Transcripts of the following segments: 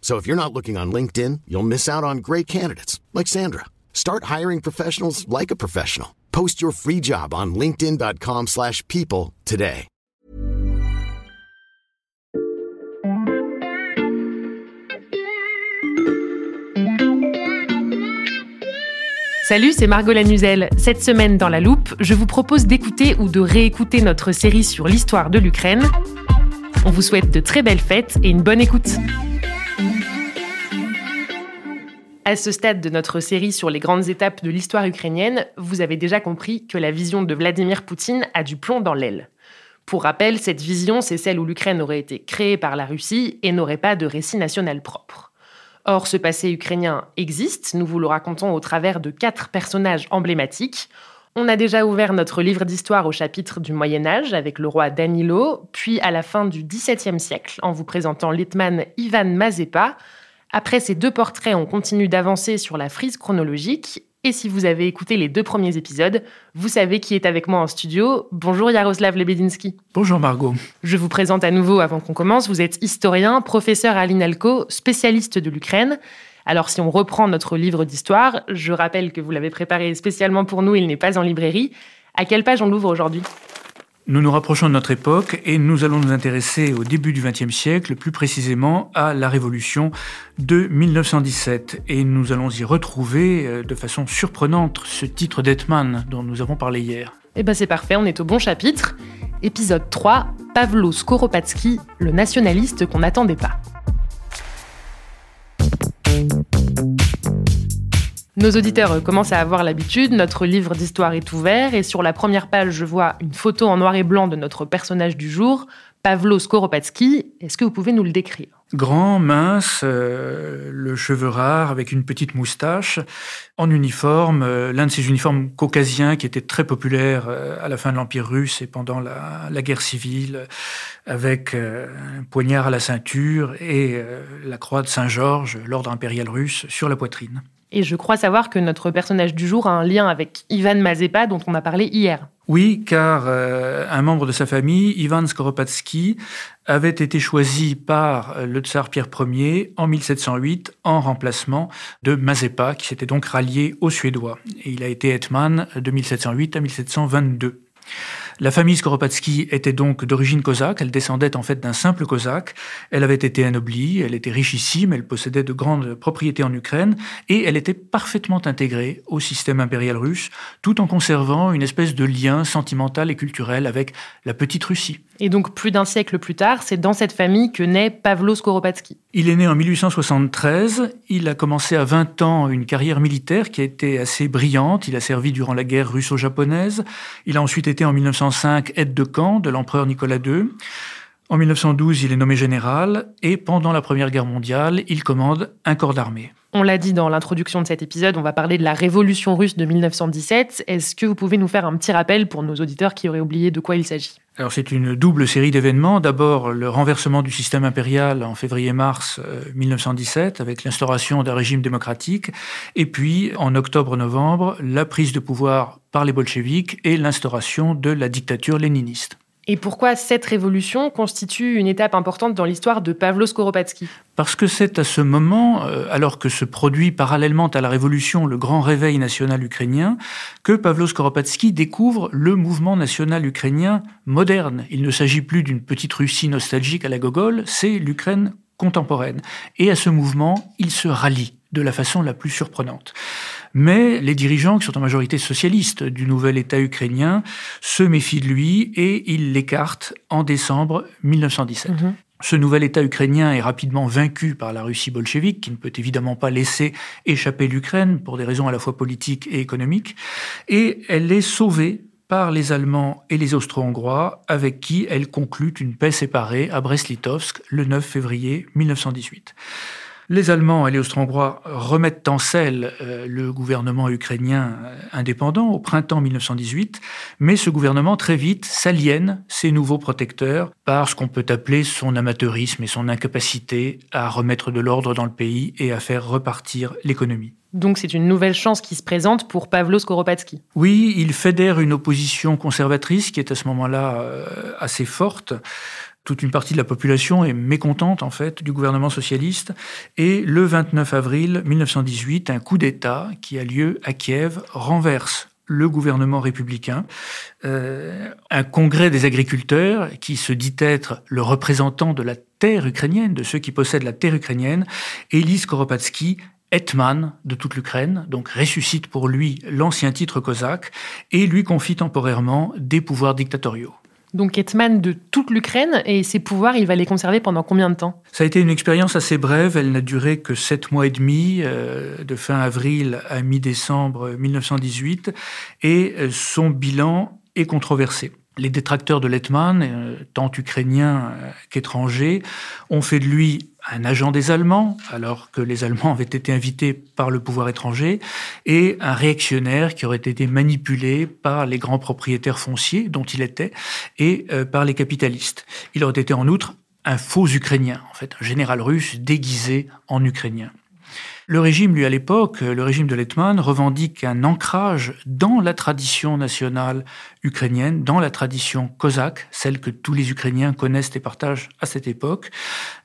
So if you're not looking on LinkedIn, you'll miss out on great candidates like Sandra. Start hiring professionals like a professional. Post your free job on linkedin.com/people today. Salut, c'est Margot Lanuzel. Cette semaine dans La Loupe, je vous propose d'écouter ou de réécouter notre série sur l'histoire de l'Ukraine. On vous souhaite de très belles fêtes et une bonne écoute. À ce stade de notre série sur les grandes étapes de l'histoire ukrainienne, vous avez déjà compris que la vision de Vladimir Poutine a du plomb dans l'aile. Pour rappel, cette vision, c'est celle où l'Ukraine aurait été créée par la Russie et n'aurait pas de récit national propre. Or, ce passé ukrainien existe, nous vous le racontons au travers de quatre personnages emblématiques. On a déjà ouvert notre livre d'histoire au chapitre du Moyen Âge avec le roi Danilo, puis à la fin du XVIIe siècle en vous présentant l'Hetman Ivan Mazepa. Après ces deux portraits, on continue d'avancer sur la frise chronologique et si vous avez écouté les deux premiers épisodes, vous savez qui est avec moi en studio. Bonjour Yaroslav Lebedinsky. Bonjour Margot. Je vous présente à nouveau avant qu'on commence. Vous êtes historien, professeur à l'INALCO, spécialiste de l'Ukraine. Alors si on reprend notre livre d'histoire, je rappelle que vous l'avez préparé spécialement pour nous, il n'est pas en librairie. À quelle page on l'ouvre aujourd'hui? Nous nous rapprochons de notre époque et nous allons nous intéresser au début du XXe siècle, plus précisément à la Révolution de 1917. Et nous allons y retrouver euh, de façon surprenante ce titre d'Hetman dont nous avons parlé hier. Eh ben c'est parfait, on est au bon chapitre. Épisode 3, Pavlo Skoropadsky, le nationaliste qu'on n'attendait pas. Nos auditeurs commencent à avoir l'habitude, notre livre d'histoire est ouvert et sur la première page, je vois une photo en noir et blanc de notre personnage du jour, Pavlo Skoropadsky. Est-ce que vous pouvez nous le décrire? Grand, mince, euh, le cheveu rare avec une petite moustache, en uniforme, euh, l'un de ces uniformes caucasiens qui étaient très populaires euh, à la fin de l'Empire russe et pendant la guerre civile, avec un poignard à la ceinture et la croix de Saint-Georges, l'ordre impérial russe, sur la poitrine. Et je crois savoir que notre personnage du jour a un lien avec Ivan Mazepa dont on a parlé hier. Oui, car euh, un membre de sa famille, Ivan Skoropadsky, avait été choisi par le tsar Pierre Ier en 1708 en remplacement de Mazepa, qui s'était donc rallié aux Suédois. Et il a été hetman de 1708 à 1722. La famille Skoropadsky était donc d'origine cosaque, elle descendait en fait d'un simple cosaque, elle avait été anoblie, elle était richissime, elle possédait de grandes propriétés en Ukraine, et elle était parfaitement intégrée au système impérial russe, tout en conservant une espèce de lien sentimental et culturel avec la petite Russie. Et donc plus d'un siècle plus tard, c'est dans cette famille que naît Pavlo Skoropadsky. Il est né en 1873, il a commencé à 20 ans une carrière militaire qui a été assez brillante, il a servi durant la guerre russo-japonaise, il a ensuite été en 1905 aide de camp de l'empereur Nicolas II. En 1912, il est nommé général et pendant la Première Guerre mondiale, il commande un corps d'armée. On l'a dit dans l'introduction de cet épisode, on va parler de la révolution russe de 1917. Est-ce que vous pouvez nous faire un petit rappel pour nos auditeurs qui auraient oublié de quoi il s'agit? Alors c'est une double série d'événements. D'abord le renversement du système impérial en février-mars 1917 euh, avec l'instauration d'un régime démocratique et puis en octobre-novembre la prise de pouvoir par les bolcheviks et l'instauration de la dictature léniniste. Et pourquoi cette révolution constitue une étape importante dans l'histoire de Pavlo Skoropadsky? Parce que c'est à ce moment, euh, alors que se produit parallèlement à la révolution le grand réveil national ukrainien, que Pavlo Skoropadsky découvre le mouvement national ukrainien moderne. Il ne s'agit plus d'une petite Russie nostalgique à la Gogol, c'est l'Ukraine contemporaine. Et à ce mouvement, il se rallie de la façon la plus surprenante. Mais les dirigeants, qui sont en majorité socialistes du nouvel État ukrainien, se méfient de lui et ils l'écartent en décembre 1917. Ce nouvel État ukrainien est rapidement vaincu par la Russie bolchevique, qui ne peut évidemment pas laisser échapper l'Ukraine pour des raisons à la fois politiques et économiques, et elle est sauvée par les Allemands et les Austro-Hongrois, avec qui elle conclut une paix séparée à Brest-Litovsk le 9 février 1918. Les Allemands et les Austro-Hongrois remettent en selle euh, le gouvernement ukrainien euh, indépendant au printemps 1918, mais ce gouvernement très vite s'aliène ses nouveaux protecteurs par ce qu'on peut appeler son amateurisme et son incapacité à remettre de l'ordre dans le pays et à faire repartir l'économie. Donc c'est une nouvelle chance qui se présente pour Pavlo Skoropadsky. Oui, il fédère une opposition conservatrice qui est à ce moment-là euh, assez forte toute une partie de la population est mécontente en fait du gouvernement socialiste. Et le 29 avril 1918, un coup d'État qui a lieu à Kiev renverse le gouvernement républicain, euh, un congrès des agriculteurs qui se dit être le représentant de la terre ukrainienne, de ceux qui possèdent la terre ukrainienne, élit Skoropadsky Hetman de toute l'Ukraine, donc ressuscite pour lui l'ancien titre cosaque et lui confie temporairement des pouvoirs dictatoriaux donc Hetman de toute l'Ukraine, et ses pouvoirs, il va les conserver pendant combien de temps? Ça a été une expérience assez brève, elle n'a duré que sept mois et demi, euh, de fin avril à mi-décembre 1918, et euh, son bilan est controversé. Les détracteurs de Letman, euh, tant ukrainiens qu'étrangers, ont fait de lui un agent des Allemands, alors que les Allemands avaient été invités par le pouvoir étranger, et un réactionnaire qui aurait été manipulé par les grands propriétaires fonciers dont il était, et euh, par les capitalistes. Il aurait été en outre un faux Ukrainien, en fait, un général russe déguisé en Ukrainien. Le régime, lui, à l'époque, le régime de Letman, revendique un ancrage dans la tradition nationale ukrainienne, dans la tradition cosaque, celle que tous les Ukrainiens connaissent et partagent à cette époque.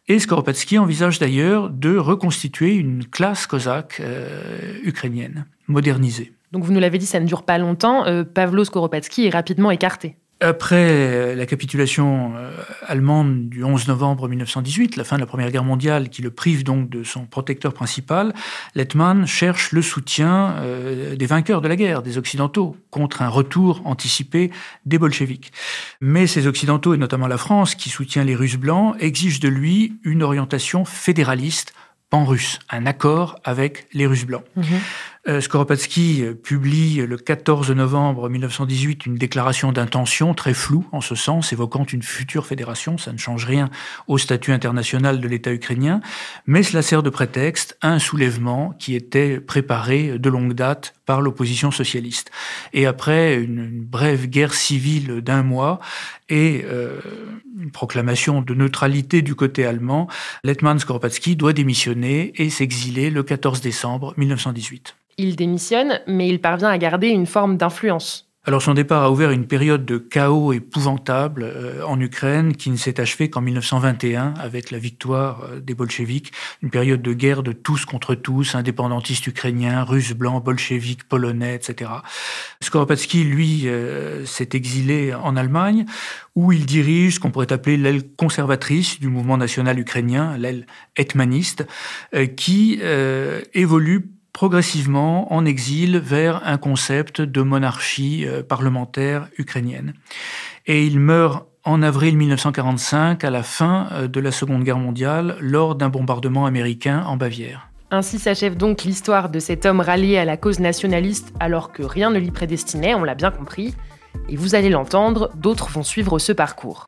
Et Skoropadsky envisage d'ailleurs de reconstituer une classe cosaque euh, ukrainienne, modernisée. Donc vous nous l'avez dit, ça ne dure pas longtemps. Euh, Pavlo Skoropadsky est rapidement écarté. Après la capitulation euh, allemande du 11 novembre 1918, la fin de la Première Guerre mondiale, qui le prive donc de son protecteur principal, Lettmann cherche le soutien euh, des vainqueurs de la guerre, des Occidentaux, contre un retour anticipé des bolcheviks. Mais ces Occidentaux, et notamment la France, qui soutient les Russes blancs, exigent de lui une orientation fédéraliste pan-russe, un accord avec les Russes blancs. Mhm. Euh, Skoropadsky euh, publie le 14 novembre 1918 une déclaration d'intention très floue en ce sens, évoquant une future fédération. Ça ne change rien au statut international de l'État ukrainien, mais cela sert de prétexte à un soulèvement qui était préparé de longue date par l'opposition socialiste. Et après une, brève guerre civile d'un mois et euh, une proclamation de neutralité du côté allemand, Letman Skoropadsky doit démissionner et s'exiler le 14 décembre 1918. Il démissionne, mais il parvient à garder une forme d'influence. Alors son départ a ouvert une période de chaos épouvantable euh, en Ukraine qui ne s'est achevée qu'en 1921 avec la victoire euh, des bolcheviks, une période de guerre de tous contre tous, indépendantistes ukrainiens, russes blancs, bolcheviks, polonais, etc. Skoropadsky, lui, euh, s'est exilé en Allemagne où il dirige ce qu'on pourrait appeler l'aile conservatrice du mouvement national ukrainien, l'aile hetmaniste, qui évolue progressivement en exil vers un concept de monarchie euh, parlementaire ukrainienne. Et il meurt en avril 1945, à la fin euh, de la Seconde Guerre mondiale, lors d'un bombardement américain en Bavière. Ainsi s'achève donc l'histoire de cet homme rallié à la cause nationaliste alors que rien ne l'y prédestinait, on l'a bien compris. Et vous allez l'entendre, d'autres vont suivre ce parcours.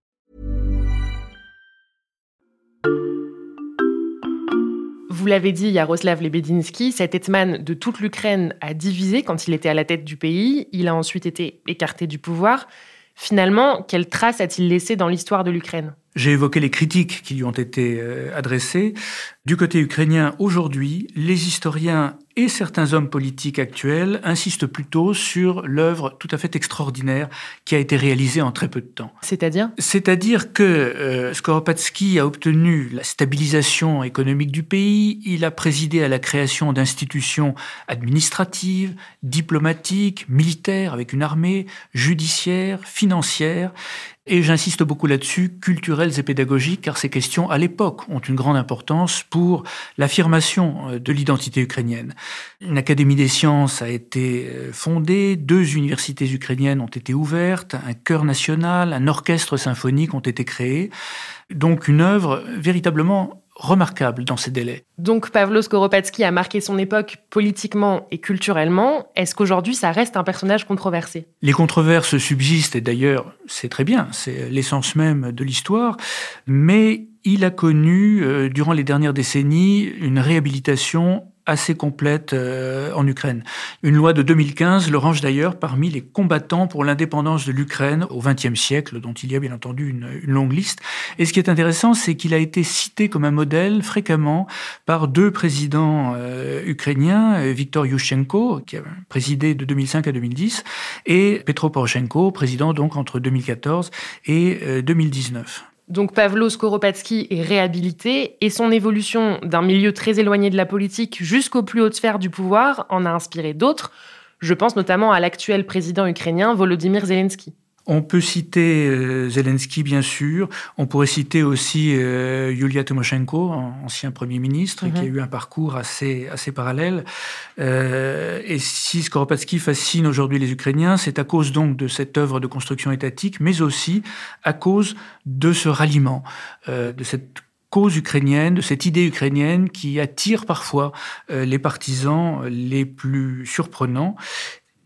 Vous l'avez dit, Yaroslav Lebedinsky, cet hetman de toute l'Ukraine a divisé quand il était à la tête du pays. Il a ensuite été écarté du pouvoir. Finalement, quelle trace a-t-il laissé dans l'histoire de l'Ukraine? J'ai évoqué les critiques qui lui ont été euh, adressées. Du côté ukrainien, aujourd'hui, les historiens et certains hommes politiques actuels insistent plutôt sur l'œuvre tout à fait extraordinaire qui a été réalisée en très peu de temps. C'est-à-dire? C'est-à-dire que euh, Skoropadsky a obtenu la stabilisation économique du pays, il a présidé à la création d'institutions administratives, diplomatiques, militaires avec une armée, judiciaire, financière, et j'insiste beaucoup là-dessus, culturelles et pédagogiques, car ces questions, à l'époque, ont une grande importance pour l'affirmation euh, de l'identité ukrainienne. Une académie des sciences a été euh, fondée, deux universités ukrainiennes ont été ouvertes, un chœur national, un orchestre symphonique ont été créés. Donc une œuvre véritablement remarquable dans ces délais. Donc Pavlo Skoropadsky a marqué son époque politiquement et culturellement. Est-ce qu'aujourd'hui ça reste un personnage controversé? Les controverses subsistent et d'ailleurs c'est très bien, c'est l'essence même de l'histoire, mais il a connu euh, durant les dernières décennies une réhabilitation assez complète euh, en Ukraine. Une loi de 2015 le range d'ailleurs parmi les combattants pour l'indépendance de l'Ukraine au XXe siècle, dont il y a bien entendu une, longue liste. Et ce qui est intéressant, c'est qu'il a été cité comme un modèle fréquemment par deux présidents euh, ukrainiens, euh, Viktor Yushchenko, qui a présidé de 2005 à 2010, et Petro Poroshenko, président donc entre 2014 et 2019. Donc Pavlo Skoropadsky est réhabilité et son évolution d'un milieu très éloigné de la politique jusqu'aux plus hautes sphères du pouvoir en a inspiré d'autres. Je pense notamment à l'actuel président ukrainien Volodymyr Zelensky. On peut citer euh, Zelensky, bien sûr. On pourrait citer aussi euh, Yulia Tymoshenko, ancien Premier ministre, qui a mhm. eu un parcours assez, assez parallèle. Euh, et si Skoropadsky fascine aujourd'hui les Ukrainiens, c'est à cause donc de cette œuvre de construction étatique, mais aussi à cause de ce ralliement, de cette cause ukrainienne, de cette idée ukrainienne qui attire parfois les partisans les plus surprenants.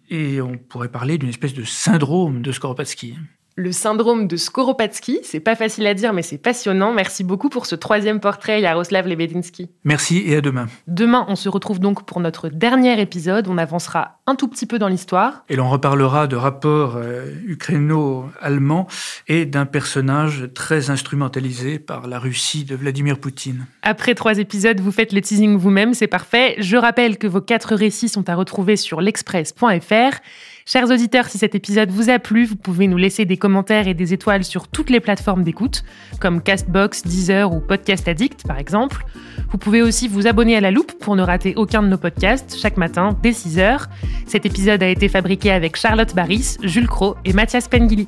Et on pourrait parler d'une espèce de syndrome de Skoropadsky le syndrome de Skoropadsky. C'est pas facile à dire, mais c'est passionnant. Merci beaucoup pour ce troisième portrait, Yaroslav Lebedinsky. Merci et à demain. Demain, on se retrouve donc pour notre dernier épisode. On avancera un tout petit peu dans l'histoire. Et l'on reparlera de rapports euh, ukraino-allemands et d'un personnage très instrumentalisé par la Russie de Vladimir Poutine. Après trois épisodes, vous faites le teasing vous-même, c'est parfait. Je rappelle que vos quatre récits sont à retrouver sur l'express.fr. Chers auditeurs, si cet épisode vous a plu, vous pouvez nous laisser des et des étoiles sur toutes les plateformes d'écoute, comme Castbox, Deezer ou Podcast Addict par exemple. Vous pouvez aussi vous abonner à la loupe pour ne rater aucun de nos podcasts chaque matin dès 6h. Cet épisode a été fabriqué avec Charlotte Barris, Jules Cro et Mathias Pengili.